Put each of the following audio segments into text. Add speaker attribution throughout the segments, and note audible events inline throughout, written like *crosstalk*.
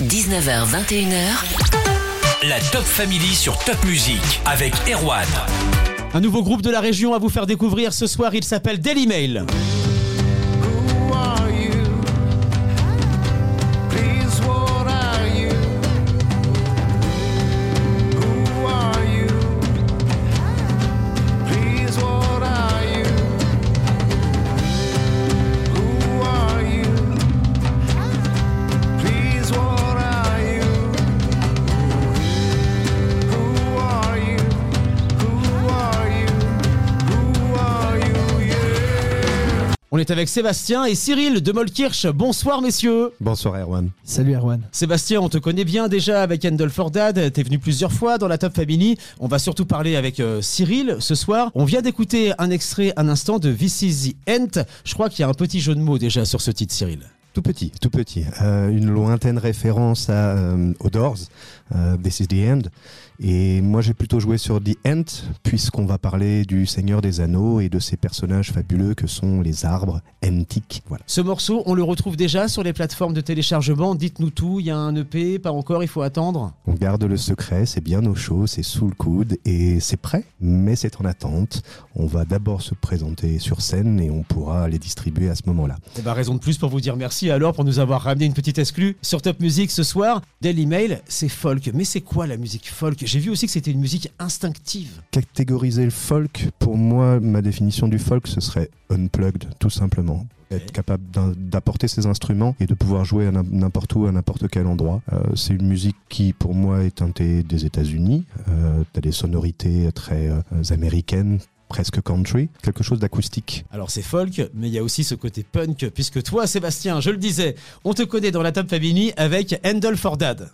Speaker 1: 19h, 21h.
Speaker 2: La Top Family sur Top Music avec Erwan.
Speaker 3: Un nouveau groupe de la région à vous faire découvrir ce soir, il s'appelle Daily Mail. On est avec Sébastien et Cyril de Molkirch. Bonsoir messieurs.
Speaker 4: Bonsoir Erwan.
Speaker 5: Salut Erwan.
Speaker 3: Sébastien, on te connaît bien déjà avec Handel Fordad. T'es venu plusieurs fois dans la Top Family. On va surtout parler avec euh, Cyril ce soir. On vient d'écouter un extrait un instant de This is the End. Je crois qu'il y a un petit jeu de mots déjà sur ce titre, Cyril.
Speaker 4: Tout petit, tout petit. Euh, une lointaine référence à, euh, aux Doors, euh, This is the End. Et moi j'ai plutôt joué sur The End, puisqu'on va parler du Seigneur des Anneaux et de ces personnages fabuleux que sont les arbres antiques. Voilà.
Speaker 3: Ce morceau, on le retrouve déjà sur les plateformes de téléchargement. Dites-nous tout. Il y a un EP, pas encore, il faut attendre.
Speaker 4: On garde le secret, c'est bien au chaud, c'est sous le coude et c'est prêt, mais c'est en attente. On va d'abord se présenter sur scène et on pourra les distribuer à ce moment-là.
Speaker 3: Eh ben, raison de plus pour vous dire merci alors pour nous avoir ramené une petite exclue sur Top Music ce soir. Daily Mail, c'est folk. Mais c'est quoi la musique folk? J'ai vu aussi que c'était une musique instinctive.
Speaker 4: Catégoriser le folk, pour moi, ma définition du folk, ce serait unplugged, tout simplement. Être capable d'apporter ses instruments et de pouvoir jouer à n'importe où, à n'importe quel endroit. Euh, c'est une musique qui, pour moi, est teintée des États-Unis. Euh, T'as des sonorités très euh, américaines, presque country, quelque chose d'acoustique.
Speaker 3: Alors c'est folk, mais il y a aussi ce côté punk, puisque toi, Sébastien, je le disais, on te connaît dans la Top Family avec Handel for Dad.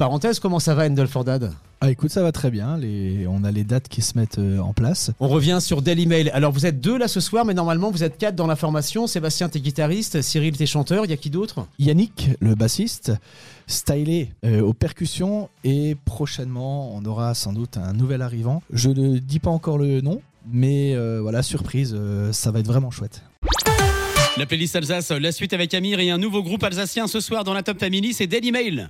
Speaker 3: Parenthèse, comment ça va Handel for Dad?
Speaker 5: Ah écoute, ça va très bien. Les... On a les dates qui se mettent euh, en place.
Speaker 3: On revient sur Daily Mail. Alors vous êtes deux là ce soir, mais normalement vous êtes quatre dans la formation. Sébastien, t'es guitariste, Cyril, t'es chanteur. Il y a qui d'autre?
Speaker 5: Yannick, le bassiste, stylé euh, aux percussions et prochainement on aura sans doute un nouvel arrivant. Je ne dis pas encore le nom, mais euh, voilà, surprise, euh, ça va être vraiment chouette.
Speaker 3: La playlist Alsace, la suite avec Amir et un nouveau groupe alsacien ce soir dans la Top Family, c'est Daily Mail.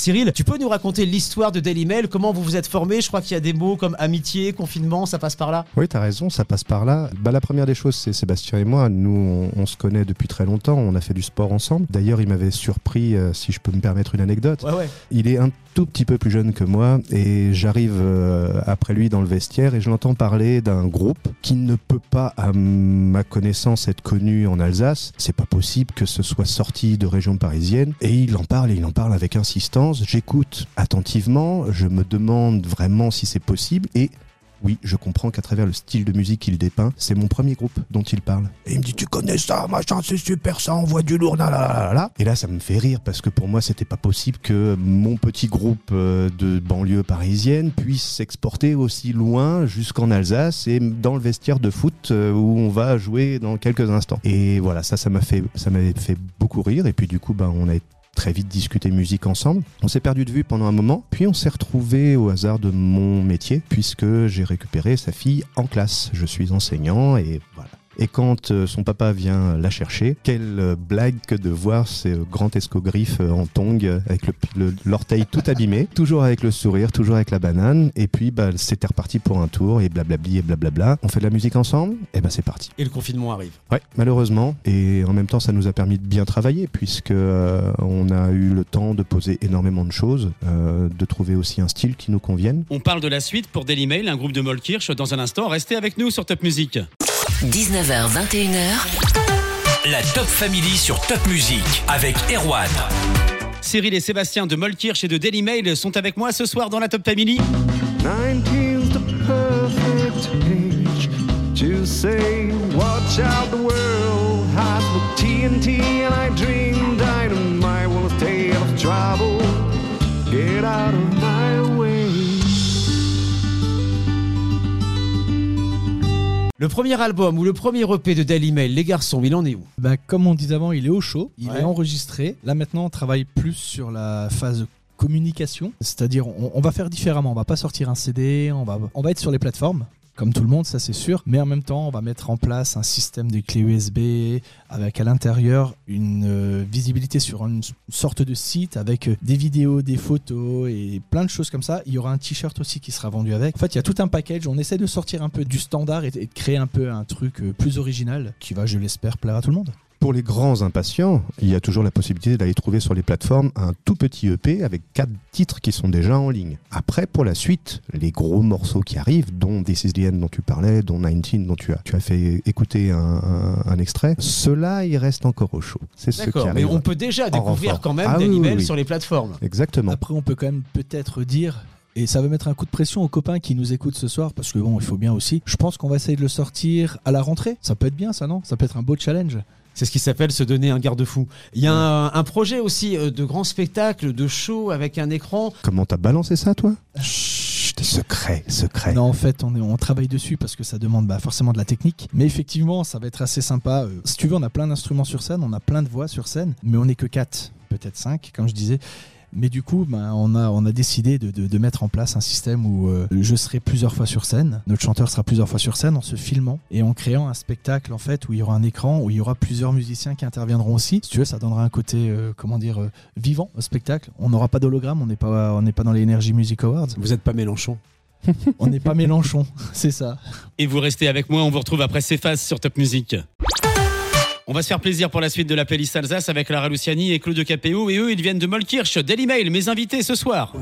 Speaker 3: Cyril, tu peux nous raconter l'histoire de Daily Mail Comment vous vous êtes formé? Je crois qu'il y a des mots comme amitié, confinement, ça passe par là.
Speaker 4: Oui, t'as raison, ça passe par là. Bah, la première des choses, c'est Sébastien et moi. Nous, on, on se connaît depuis très longtemps. On a fait du sport ensemble. D'ailleurs, il m'avait surpris, euh, si je peux me permettre une anecdote.
Speaker 3: Ouais, ouais.
Speaker 4: Il est un tout petit peu plus jeune que moi et j'arrive euh, après lui dans le vestiaire et je l'entends parler d'un groupe qui ne peut pas, à ma connaissance, être connu en Alsace. C'est pas possible que ce soit sorti de région parisienne et il en parle et il en parle avec insistance. J'écoute attentivement, je me demande vraiment si c'est possible et oui, je comprends qu'à travers le style de musique qu'il dépeint, c'est mon premier groupe dont il parle. Et il me dit Tu connais ça, machin, c'est super, ça envoie du lourd, là, là, là. Et là, ça me fait rire parce que pour moi, c'était pas possible que mon petit groupe euh, de banlieue parisienne puisse s'exporter aussi loin jusqu'en Alsace et dans le vestiaire de foot euh, où on va jouer dans quelques instants. Et voilà, ça, ça m'a fait, ça m'avait fait beaucoup rire. Et puis du coup, ben, on a très vite discuté musique ensemble. On s'est perdu de vue pendant un moment, puis on s'est retrouvé au hasard de mon métier, puisque j'ai récupéré sa fille en classe. Je suis enseignant et voilà. Et quand euh, son papa vient la chercher, quelle euh, blague que de voir ces grands escogriffes euh, en tongs avec l'orteil tout abîmé, *laughs* toujours avec le sourire, toujours avec la banane. Et puis bah, c'était reparti pour un tour et blablabli et blablabla. On fait de la musique ensemble, et ben c'est parti.
Speaker 3: Et le confinement arrive.
Speaker 4: Ouais, malheureusement. Et en même temps, ça nous a permis de bien travailler puisque euh, on a eu le temps de poser énormément de choses, euh, de trouver aussi un style qui nous convienne.
Speaker 3: On parle de la suite pour Daily Mail, un groupe de Molkirch dans un instant. Restez avec nous sur Top Music.
Speaker 1: 19h, 19h, 21h,
Speaker 2: La Top Family sur Top Music avec Erwan.
Speaker 3: Cyril et Sébastien de Molkirch et de Daily Mail sont avec moi ce soir dans la Top Family.
Speaker 6: 19's the perfect
Speaker 3: Le premier album ou le premier EP de Daily Mail, les garçons, il en est où?
Speaker 5: Bah, comme on disait avant, il est au chaud, il
Speaker 3: Ouais.
Speaker 5: est enregistré. Là maintenant, on travaille plus sur la phase communication, c'est-à-dire on, on va faire différemment. On va pas sortir un CD, on va, on va être sur les plateformes. Comme tout le monde, ça c'est sûr. Mais en même temps, on va mettre en place un système de clés USB avec à l'intérieur une euh, visibilité sur une sorte de site avec euh, des vidéos, des photos et plein de choses comme ça. Il y aura un t-shirt aussi qui sera vendu avec. En fait, il y a tout un package. On essaie de sortir un peu du standard et, et de créer un peu un truc euh, plus original qui va, je l'espère, plaire à tout le monde.
Speaker 4: Pour les grands impatients, il y a toujours la possibilité d'aller trouver sur les plateformes un tout petit EP avec quatre titres qui sont déjà en ligne. Après, pour la suite, les gros morceaux qui arrivent, dont This Is The End dont tu parlais, dont 19 dont tu as, tu as fait écouter un, un- un extrait, ceux-là, ils restent encore au chaud. C'est ce qui
Speaker 3: D'accord, mais on peut déjà découvrir
Speaker 4: renfort.
Speaker 3: quand même
Speaker 4: Ah oui,
Speaker 3: Mail
Speaker 4: oui.
Speaker 3: sur les plateformes.
Speaker 4: Exactement.
Speaker 5: Après, on peut quand même peut-être dire, et ça va mettre un coup de pression aux copains qui nous écoutent ce soir, parce que bon, il faut bien aussi. Je pense qu'on va essayer de le sortir à la rentrée. Ça peut être bien, ça, non? Ça peut être un beau challenge.
Speaker 3: C'est ce qui s'appelle se donner un garde-fou. Il y a un, un projet aussi euh, de grand spectacle, de show avec un écran.
Speaker 4: Comment t'as balancé ça, toi? Chut, secret, secret.
Speaker 5: Non, en fait, on, est, on travaille dessus parce que ça demande bah, forcément de la technique. Mais effectivement, ça va être assez sympa. Euh, si tu veux, on a plein d'instruments sur scène, on a plein de voix sur scène, mais on n'est que 4, peut-être 5, comme je disais. Mais du coup, bah, on, a, on a décidé de, de- de mettre en place un système où euh, je serai plusieurs fois sur scène, notre chanteur sera plusieurs fois sur scène en se filmant et en créant un spectacle en fait où il y aura un écran, où il y aura plusieurs musiciens qui interviendront aussi. Si tu veux, ça donnera un côté, euh, comment dire, euh, vivant au spectacle. On n'aura pas d'hologramme, on n'est pas, on n'est pas dans les Energy Music Awards,
Speaker 3: Vous n'êtes pas Mélenchon.
Speaker 5: on n'est pas Mélenchon, *laughs* c'est ça.
Speaker 3: Et vous restez avec moi, on vous retrouve après ces phases sur Top Music. On va se faire plaisir pour la suite de la playlist Alsace avec Lara Luciani et Claude Capéo. Et eux, ils viennent de Molkirch. Daily Mail, mes invités ce soir.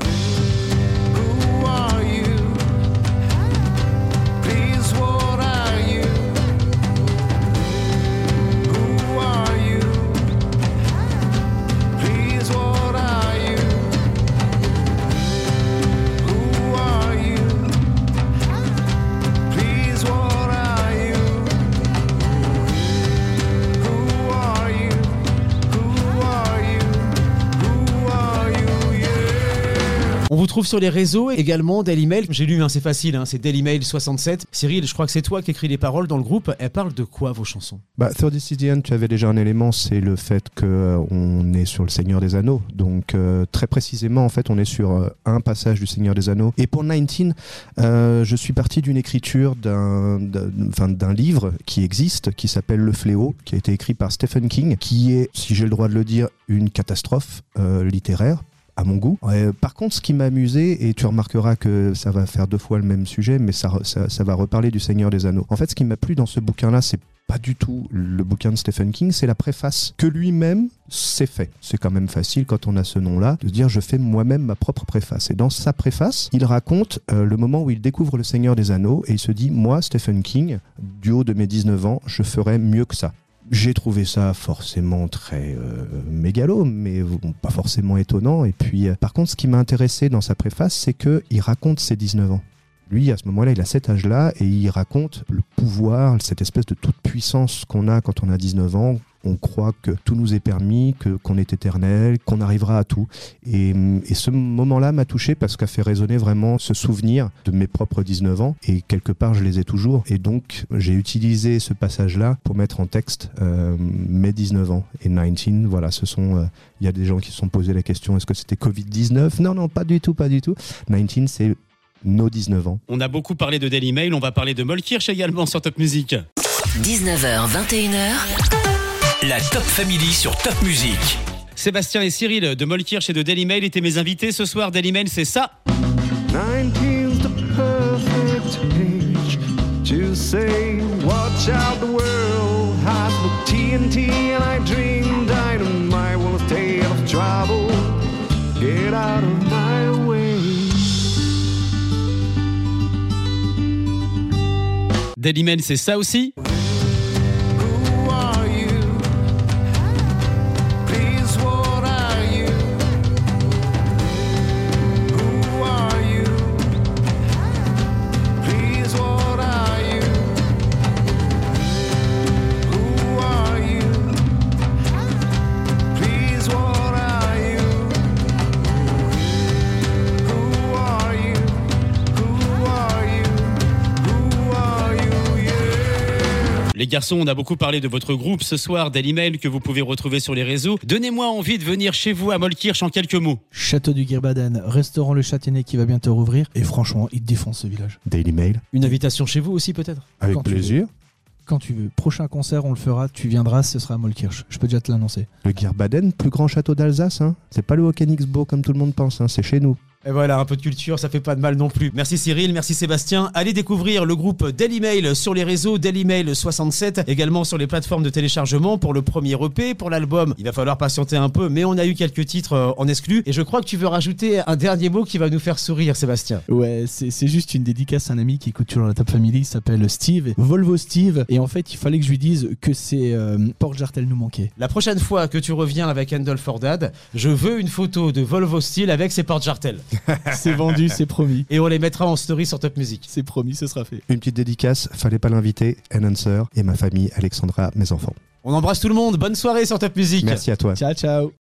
Speaker 3: Trouve sur les réseaux également, Daily Mail. J'ai lu, hein, c'est facile, hein, c'est Daily Mail 67. Cyril, je crois que c'est toi qui écris les paroles dans le groupe. Elles parlent de quoi vos chansons?
Speaker 4: Bah, Third Decision, tu avais déjà un élément, c'est le fait qu'on est sur le Seigneur des Anneaux. Donc, euh, très précisément, en fait, on est sur euh, un passage du Seigneur des Anneaux. Et pour 19, euh, je suis parti d'une écriture d'un livre qui existe, qui s'appelle Le Fléau, qui a été écrit par Stephen King, qui est, si j'ai le droit de le dire, une catastrophe euh, littéraire à mon goût. Par contre, ce qui m'a amusé, et tu remarqueras que ça va faire deux fois le même sujet, mais ça, va reparler du Seigneur des Anneaux. En fait, ce qui m'a plu dans ce bouquin-là, c'est pas du tout le bouquin de Stephen King, c'est la préface que lui-même s'est fait. C'est quand même facile quand on a ce nom-là de dire je fais moi-même ma propre préface. Et dans sa préface, il raconte euh, le moment où il découvre le Seigneur des Anneaux et il se dit moi, Stephen King, du haut de mes 19 ans, je ferais mieux que ça. J'ai trouvé ça forcément très euh, mégalo, mais bon, pas forcément étonnant. Et puis, euh, par contre, ce qui m'a intéressé dans sa préface, c'est que il raconte ses 19 ans. Lui, à ce moment-là, il a cet âge-là et il raconte le pouvoir, cette espèce de toute puissance qu'on a quand on a 19 ans. On croit que tout nous est permis, que qu'on est éternel, qu'on arrivera à tout. Et, et ce moment-là m'a touché parce qu'a fait résonner vraiment ce souvenir de mes propres 19 ans. Et quelque part, je les ai toujours. Et donc, j'ai utilisé ce passage-là pour mettre en texte euh, mes 19 ans. Et 19, voilà, ce sont. euh, Il y a des gens qui se sont posé la question est-ce que c'était Covid-19 Non, non, pas du tout, pas du tout. 19, c'est nos 19 ans.
Speaker 3: On a beaucoup parlé de Daily Mail, on va parler de Molkirch également sur Top Music.
Speaker 1: 19h, 21h,
Speaker 2: La Top Family sur Top Music.
Speaker 3: Sébastien et Cyril de Molkirch et de Daily Mail étaient mes invités ce soir. Daily Mail, c'est ça.
Speaker 6: 19's the perfect age to say, Watch out, the world has the TNT, and I dream dynamite will stay out of trouble. Get out of my way.
Speaker 3: Daily Mail, c'est ça aussi.
Speaker 7: Garçons, on a beaucoup parlé de votre groupe ce soir, Daily Mail que vous pouvez retrouver sur les réseaux. Donnez-moi envie de venir chez vous à Molkirch en quelques mots.
Speaker 5: Château du Girbaden, restaurant Le Châtaignier qui va bientôt rouvrir. Et franchement, il défonce ce village.
Speaker 4: Daily Mail,
Speaker 3: Une invitation chez vous aussi peut-être?
Speaker 4: Avec
Speaker 5: Quand tu
Speaker 4: plaisir.
Speaker 5: Quand tu veux. Prochain concert, on le fera. Tu viendras, ce sera à Molkirch. Je peux déjà te l'annoncer.
Speaker 4: Le Girbaden, plus grand château d'Alsace, hein. c'est pas le Hockenixbo comme tout le monde pense, hein. c'est chez nous.
Speaker 3: Et voilà, un peu de culture, ça fait pas de mal non plus. Merci Cyril, merci Sébastien. Allez découvrir le groupe Daily Mail sur les réseaux Daily Mail 67, également sur les plateformes de téléchargement pour le premier EP, pour l'album. Il va falloir patienter un peu, mais on a eu quelques titres euh, en exclu. Et je crois que tu veux rajouter un dernier mot qui va nous faire sourire, Sébastien.
Speaker 5: Ouais, c'est juste une dédicace à un ami qui écoute toujours la Top Family. Il s'appelle Steve, Volvo Steve. Et en fait, il fallait que je lui dise que c'est euh, Port Jartel nous manquait.
Speaker 3: La prochaine fois que tu reviens avec Handel for Dad, je veux une photo de Volvo Style avec ses portes jartelles. *laughs*
Speaker 5: C'est vendu, c'est promis.
Speaker 3: Et on les mettra en story sur Top Music.
Speaker 5: C'est promis, ce sera fait.
Speaker 4: Une petite dédicace, fallait pas l'inviter, Enhancer et ma famille, Alexandra, mes enfants.
Speaker 3: On embrasse tout le monde, bonne soirée sur Top Music.
Speaker 4: Merci à toi.
Speaker 5: Ciao, ciao.